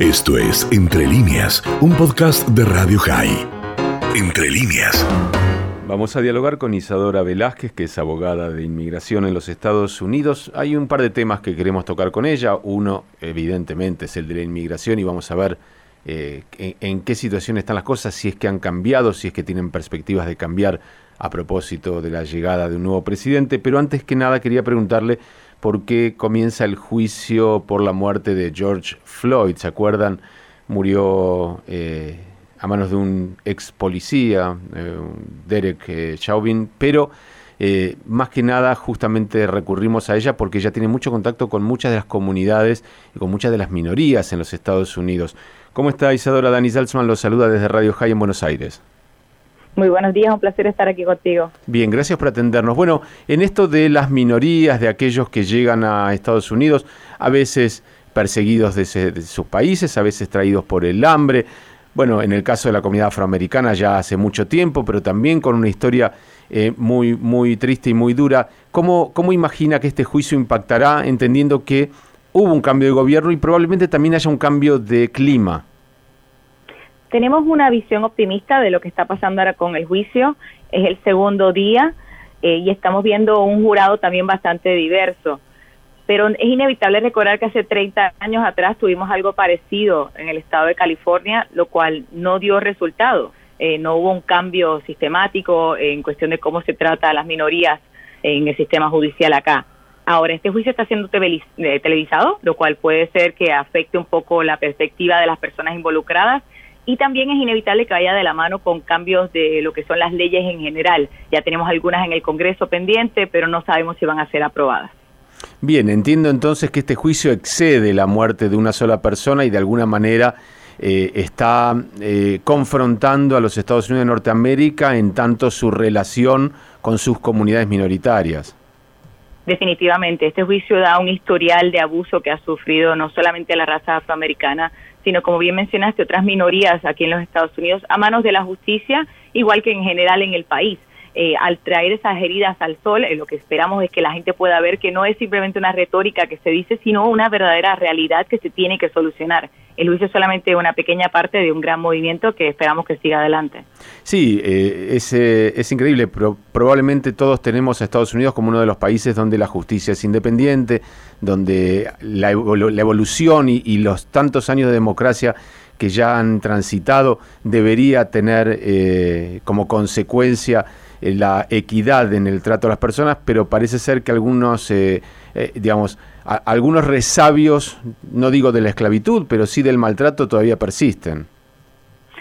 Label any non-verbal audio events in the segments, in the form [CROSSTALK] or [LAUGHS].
Esto es Entre líneas, un podcast de Radio High. Entre líneas. Vamos a dialogar con Isadora Velázquez, que es abogada de inmigración en los Estados Unidos. Hay un par de temas que queremos tocar con ella. Uno, evidentemente, es el de la inmigración y vamos a ver eh, en, en, qué situación están las cosas, si es que han cambiado, si es que tienen perspectivas de cambiar a propósito de la llegada de un nuevo presidente. Pero antes que nada quería preguntarle por qué comienza el juicio por la muerte de George Floyd. ¿Se acuerdan? Murió eh, a manos de un ex policía, eh, Derek eh, Chauvin, pero más que nada justamente recurrimos a ella porque ella tiene mucho contacto con muchas de las comunidades y con muchas de las minorías en los Estados Unidos. ¿Cómo está Isadora? Dani Salzman lo saluda desde Radio High en Buenos Aires. Muy buenos días, un placer estar aquí contigo. Bien, gracias por atendernos. Bueno, en esto de las minorías, de aquellos que llegan a Estados Unidos, a veces perseguidos de, sus países, a veces traídos por el hambre, bueno, en el caso de la comunidad afroamericana ya hace mucho tiempo, pero también con una historia eh, muy, muy triste y muy dura. ¿Cómo, ¿Cómo imagina que este juicio impactará, entendiendo que hubo un cambio de gobierno y probablemente también haya un cambio de clima? Tenemos una visión optimista de lo que está pasando ahora con el juicio. Es el segundo día eh, y estamos viendo un jurado también bastante diverso. Pero es inevitable recordar que hace 30 años atrás tuvimos algo parecido en el estado de California, lo cual no dio resultado. Eh, no hubo un cambio sistemático en cuestión de cómo se trata a las minorías en el sistema judicial acá. Ahora, este juicio está siendo eh, televisado, lo cual puede ser que afecte un poco la perspectiva de las personas involucradas y también es inevitable que vaya de la mano con cambios de lo que son las leyes en general. Ya tenemos algunas en el Congreso pendiente, pero no sabemos si van a ser aprobadas. Bien, entiendo entonces que este juicio excede la muerte de una sola persona y de alguna manera eh, está eh, confrontando a los Estados Unidos de Norteamérica en tanto su relación con sus comunidades minoritarias. Definitivamente, este juicio da un historial de abuso que ha sufrido no solamente la raza afroamericana, sino como bien mencionaste, otras minorías aquí en los Estados Unidos a manos de la justicia, igual que en general en el país. Eh, al traer esas heridas al sol, eh, lo que esperamos es que la gente pueda ver que no es simplemente una retórica que se dice, sino una verdadera realidad que se tiene que solucionar. El juicio es solamente una pequeña parte de un gran movimiento que esperamos que siga adelante. Sí, eh, es, es, increíble, probablemente todos tenemos a Estados Unidos como uno de los países donde la justicia es independiente, donde la, evolución y, los tantos años de democracia que ya han transitado debería tener como consecuencia eh, la equidad en el trato a las personas, pero parece ser que algunos, eh, algunos resabios, no digo de la esclavitud, pero sí del maltrato todavía persisten.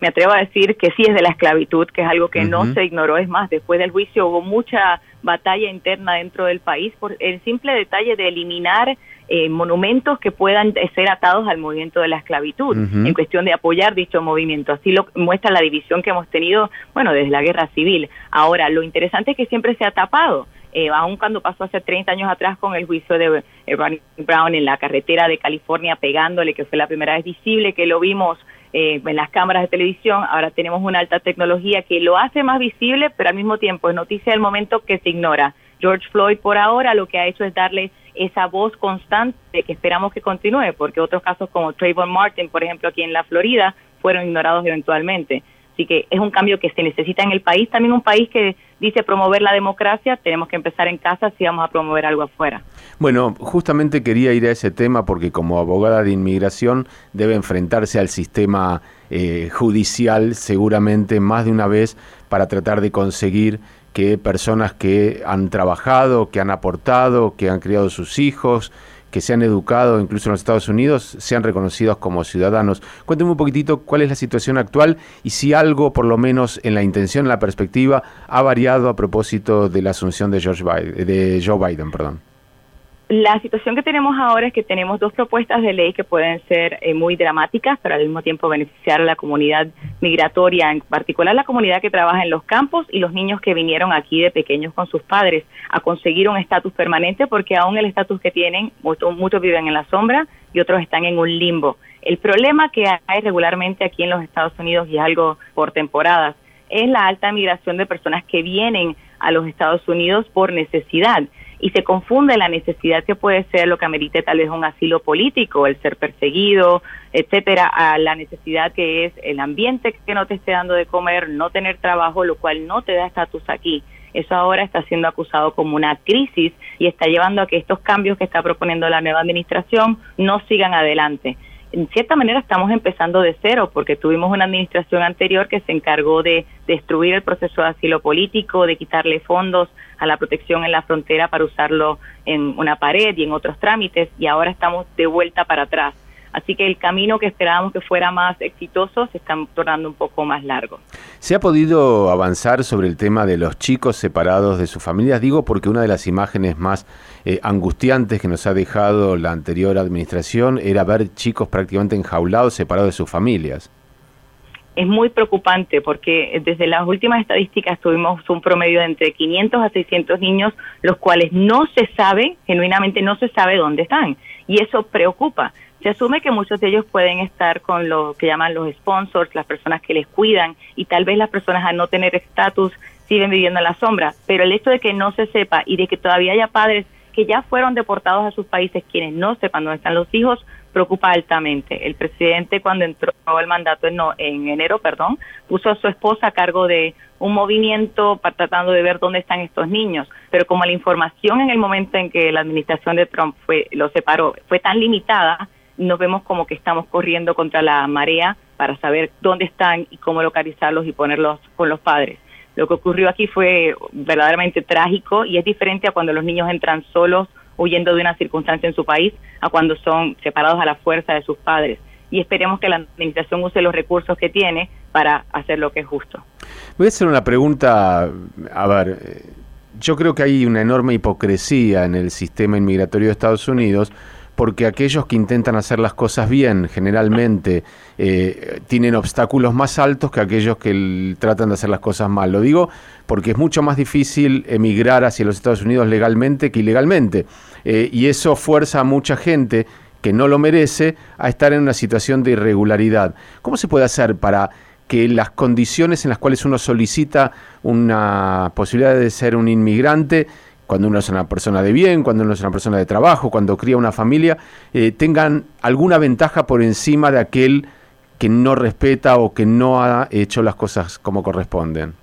Me atrevo a decir que sí es de la esclavitud, que es algo que no se ignoró. Es más, después del juicio hubo mucha batalla interna dentro del país por el simple detalle de eliminar eh, monumentos que puedan ser atados al movimiento de la esclavitud, en cuestión de apoyar dicho movimiento. Así lo muestra la división que hemos tenido, bueno, desde la guerra civil. Ahora, lo interesante es que siempre se ha tapado. Eh, aun cuando pasó hace 30 años atrás con el juicio de Ronnie Brown en la carretera de California pegándole, que fue la primera vez visible que lo vimos eh, en las cámaras de televisión, ahora tenemos una alta tecnología que lo hace más visible, pero al mismo tiempo es noticia del momento que se ignora. George Floyd por ahora lo que ha hecho es darle esa voz constante que esperamos que continúe, porque otros casos como Trayvon Martin, por ejemplo, aquí en la Florida, fueron ignorados eventualmente. Así que es un cambio que se necesita en el país, también un país que dice promover la democracia, tenemos que empezar en casa si vamos a promover algo afuera. Bueno, justamente quería ir a ese tema porque como abogada de inmigración debe enfrentarse al sistema eh, judicial seguramente más de una vez para tratar de conseguir que personas que han trabajado, que han aportado, que han criado sus hijos, que se han educado incluso en los Estados Unidos sean reconocidos como ciudadanos. Cuénteme un poquitito cuál es la situación actual y si algo, por lo menos en la intención, en la perspectiva, ha variado a propósito de la asunción de, George de Joe Biden. Perdón. La situación que tenemos ahora es que tenemos dos propuestas de ley que pueden ser eh, muy dramáticas, pero al mismo tiempo beneficiar a la comunidad migratoria, en particular la comunidad que trabaja en los campos y los niños que vinieron aquí de pequeños con sus padres a conseguir un estatus permanente, porque aún el estatus que tienen, muchos, muchos viven en la sombra y otros están en un limbo. El problema que hay regularmente aquí en los Estados Unidos y es algo por temporadas es la alta migración de personas que vienen a los Estados Unidos por necesidad y se confunde la necesidad que puede ser lo que amerite tal vez un asilo político, el ser perseguido, etcétera, a la necesidad que es el ambiente que no te esté dando de comer, no tener trabajo, lo cual no te da estatus aquí. Eso ahora está siendo acusado como una crisis y está llevando a que estos cambios que está proponiendo la nueva administración no sigan adelante en cierta manera estamos empezando de cero porque tuvimos una administración anterior que se encargó de destruir el proceso de asilo político, de quitarle fondos a la protección en la frontera para usarlo en una pared y en otros trámites y ahora estamos de vuelta para atrás. Así que el camino que esperábamos que fuera más exitoso se está tornando un poco más largo. ¿Se ha podido avanzar sobre el tema de los chicos separados de sus familias? Digo porque una de las imágenes más eh, angustiantes que nos ha dejado la anterior administración era ver chicos prácticamente enjaulados, separados de sus familias. Es muy preocupante porque desde las últimas estadísticas tuvimos un promedio de entre 500 a 600 niños, los cuales no se sabe, genuinamente no se sabe dónde están. Y eso preocupa se asume que muchos de ellos pueden estar con lo que llaman los sponsors, las personas que les cuidan, y tal vez las personas al no tener estatus siguen viviendo en la sombra, pero el hecho de que no se sepa y de que todavía haya padres que ya fueron deportados a sus países quienes no sepan dónde están los hijos preocupa altamente. El presidente cuando entró al mandato en, en enero, perdón, puso a su esposa a cargo de un movimiento para tratando de ver dónde están estos niños, pero como la información en el momento en que la administración de Trump fue lo separó fue tan limitada, nos vemos como que estamos corriendo contra la marea para saber dónde están y cómo localizarlos y ponerlos con los padres. Lo que ocurrió aquí fue verdaderamente trágico y es diferente a cuando los niños entran solos huyendo de una circunstancia en su país a cuando son separados a la fuerza de sus padres. Y esperemos que la administración use los recursos que tiene para hacer lo que es justo. Voy a hacer una pregunta, a ver, eh, yo creo que hay una enorme hipocresía en el sistema inmigratorio de Estados Unidos porque aquellos que intentan hacer las cosas bien generalmente eh, tienen obstáculos más altos que aquellos que tratan de hacer las cosas mal. Lo digo porque es mucho más difícil emigrar hacia los Estados Unidos legalmente que ilegalmente. Eh, y eso fuerza a mucha gente que no lo merece a estar en una situación de irregularidad. ¿Cómo se puede hacer para que las condiciones en las cuales uno solicita una posibilidad de ser un inmigrante cuando uno es una persona de bien, cuando uno es una persona de trabajo, cuando cría una familia, eh, tengan alguna ventaja por encima de aquel que no respeta o que no ha hecho las cosas como corresponden.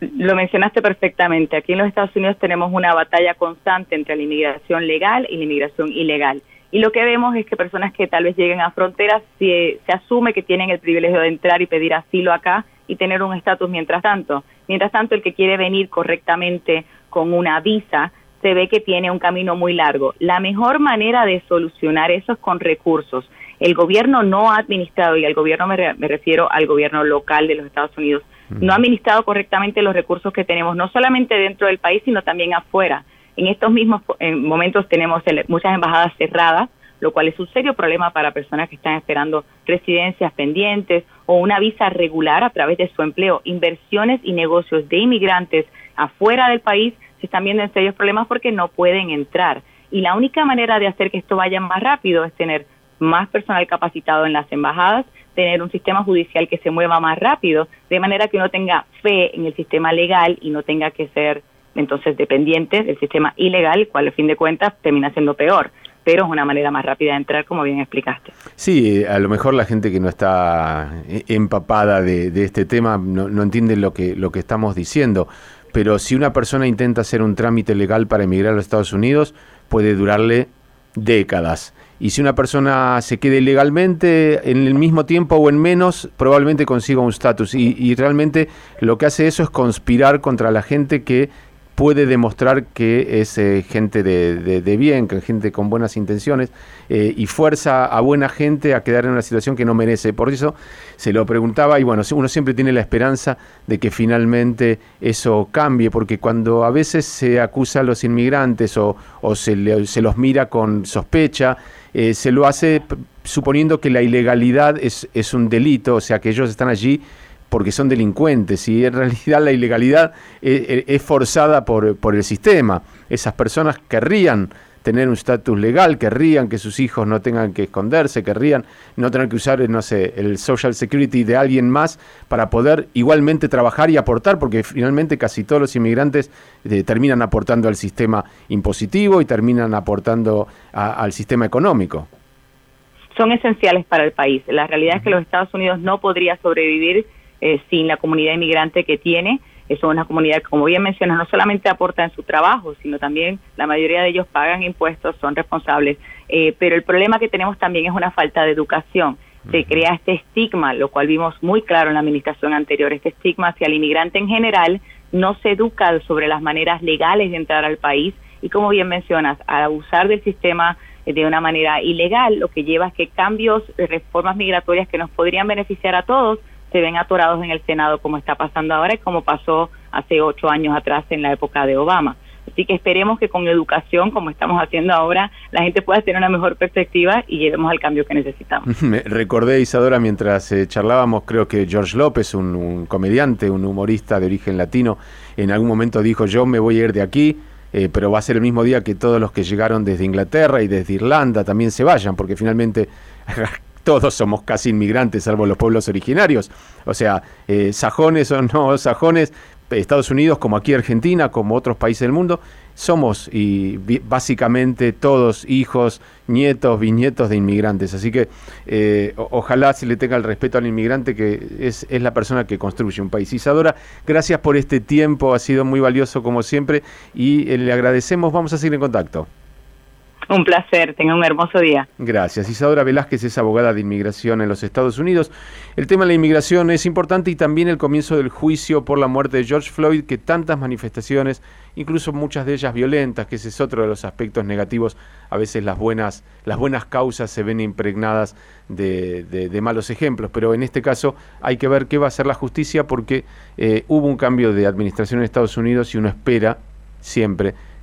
Lo mencionaste perfectamente. Aquí en los Estados Unidos tenemos una batalla constante entre la inmigración legal y la inmigración ilegal. Y lo que vemos es que personas que tal vez lleguen a fronteras, se, se asume que tienen el privilegio de entrar y pedir asilo acá y tener un estatus mientras tanto. Mientras tanto, el que quiere venir correctamente con una visa, se ve que tiene un camino muy largo. La mejor manera de solucionar eso es con recursos. El gobierno no ha administrado, y al gobierno me, refiero al gobierno local de los Estados Unidos, no ha administrado correctamente los recursos que tenemos, no solamente dentro del país, sino también afuera. En estos mismos momentos tenemos muchas embajadas cerradas, lo cual es un serio problema para personas que están esperando residencias pendientes o una visa regular a través de su empleo. Inversiones y negocios de inmigrantes afuera del país se están viendo en serios problemas porque no pueden entrar. Y la única manera de hacer que esto vaya más rápido es tener más personal capacitado en las embajadas, tener un sistema judicial que se mueva más rápido, de manera que uno tenga fe en el sistema legal y no tenga que ser entonces dependiente del sistema ilegal, cual al fin de cuentas termina siendo peor pero es una manera más rápida de entrar, como bien explicaste. Sí, a lo mejor la gente que no está empapada de, este tema no, entiende lo que, lo que estamos diciendo pero si una persona intenta hacer un trámite legal para emigrar a los Estados Unidos, puede durarle décadas. Y si una persona se quede ilegalmente, en el mismo tiempo o en menos, probablemente consiga un estatus. Y, realmente lo que hace eso es conspirar contra la gente que puede demostrar que es eh, gente de, de, bien, que gente con buenas intenciones eh, y fuerza a buena gente a quedar en una situación que no merece. Por eso se lo preguntaba y bueno, uno siempre tiene la esperanza de que finalmente eso cambie, porque cuando a veces se acusa a los inmigrantes o, se, se, los mira con sospecha, eh, se lo hace suponiendo que la ilegalidad es, es un delito, o sea, que ellos están allí porque son delincuentes y en realidad la ilegalidad es, forzada por, por, el sistema. Esas personas querrían tener un estatus legal, querrían que sus hijos no tengan que esconderse, querrían no tener que usar, no sé, el Social Security de alguien más para poder igualmente trabajar y aportar, porque finalmente casi todos los inmigrantes eh, terminan aportando al sistema impositivo y terminan aportando al sistema económico. Son esenciales para el país. La realidad es que los Estados Unidos no podría sobrevivir eh, sin la comunidad inmigrante que tiene es una comunidad que, como bien mencionas, no solamente aporta en su trabajo, sino también la mayoría de ellos pagan impuestos, son responsables. Eh, pero el problema que tenemos también es una falta de educación. Se crea este estigma, lo cual vimos muy claro en la administración anterior, este estigma hacia el inmigrante en general, no se educa sobre las maneras legales de entrar al país y como bien mencionas, al abusar del sistema de una manera ilegal, lo que lleva es que cambios, reformas migratorias que nos podrían beneficiar a todos, se ven atorados en el Senado como está pasando ahora y como pasó hace ocho años atrás en la época de Obama. Así que esperemos que con educación, como estamos haciendo ahora, la gente pueda tener una mejor perspectiva y lleguemos al cambio que necesitamos. [LAUGHS] Me recordé, Isadora, mientras eh, charlábamos, creo que George López, un, comediante, un humorista de origen latino, en algún momento dijo, yo me voy a ir de aquí, eh, pero va a ser el mismo día que todos los que llegaron desde Inglaterra y desde Irlanda también se vayan, porque finalmente [LAUGHS] todos somos casi inmigrantes, salvo los pueblos originarios. O sea, eh, sajones o no sajones, Estados Unidos, como aquí Argentina, como otros países del mundo, somos y básicamente todos hijos, nietos, bisnietos de inmigrantes. Así que eh, ojalá se le tenga el respeto al inmigrante que es, es, la persona que construye un país. Isadora, gracias por este tiempo, ha sido muy valioso como siempre y eh, le agradecemos, vamos a seguir en contacto. [LAUGHS] Un placer, tenga un hermoso día. Gracias. Isadora Velázquez es abogada de inmigración en los Estados Unidos. El tema de la inmigración es importante y también el comienzo del juicio por la muerte de George Floyd, que tantas manifestaciones, incluso muchas de ellas violentas, que ese es otro de los aspectos negativos, a veces las buenas, las buenas causas se ven impregnadas de, malos ejemplos, pero en este caso hay que ver qué va a hacer la justicia porque eh, hubo un cambio de administración en Estados Unidos y uno espera siempre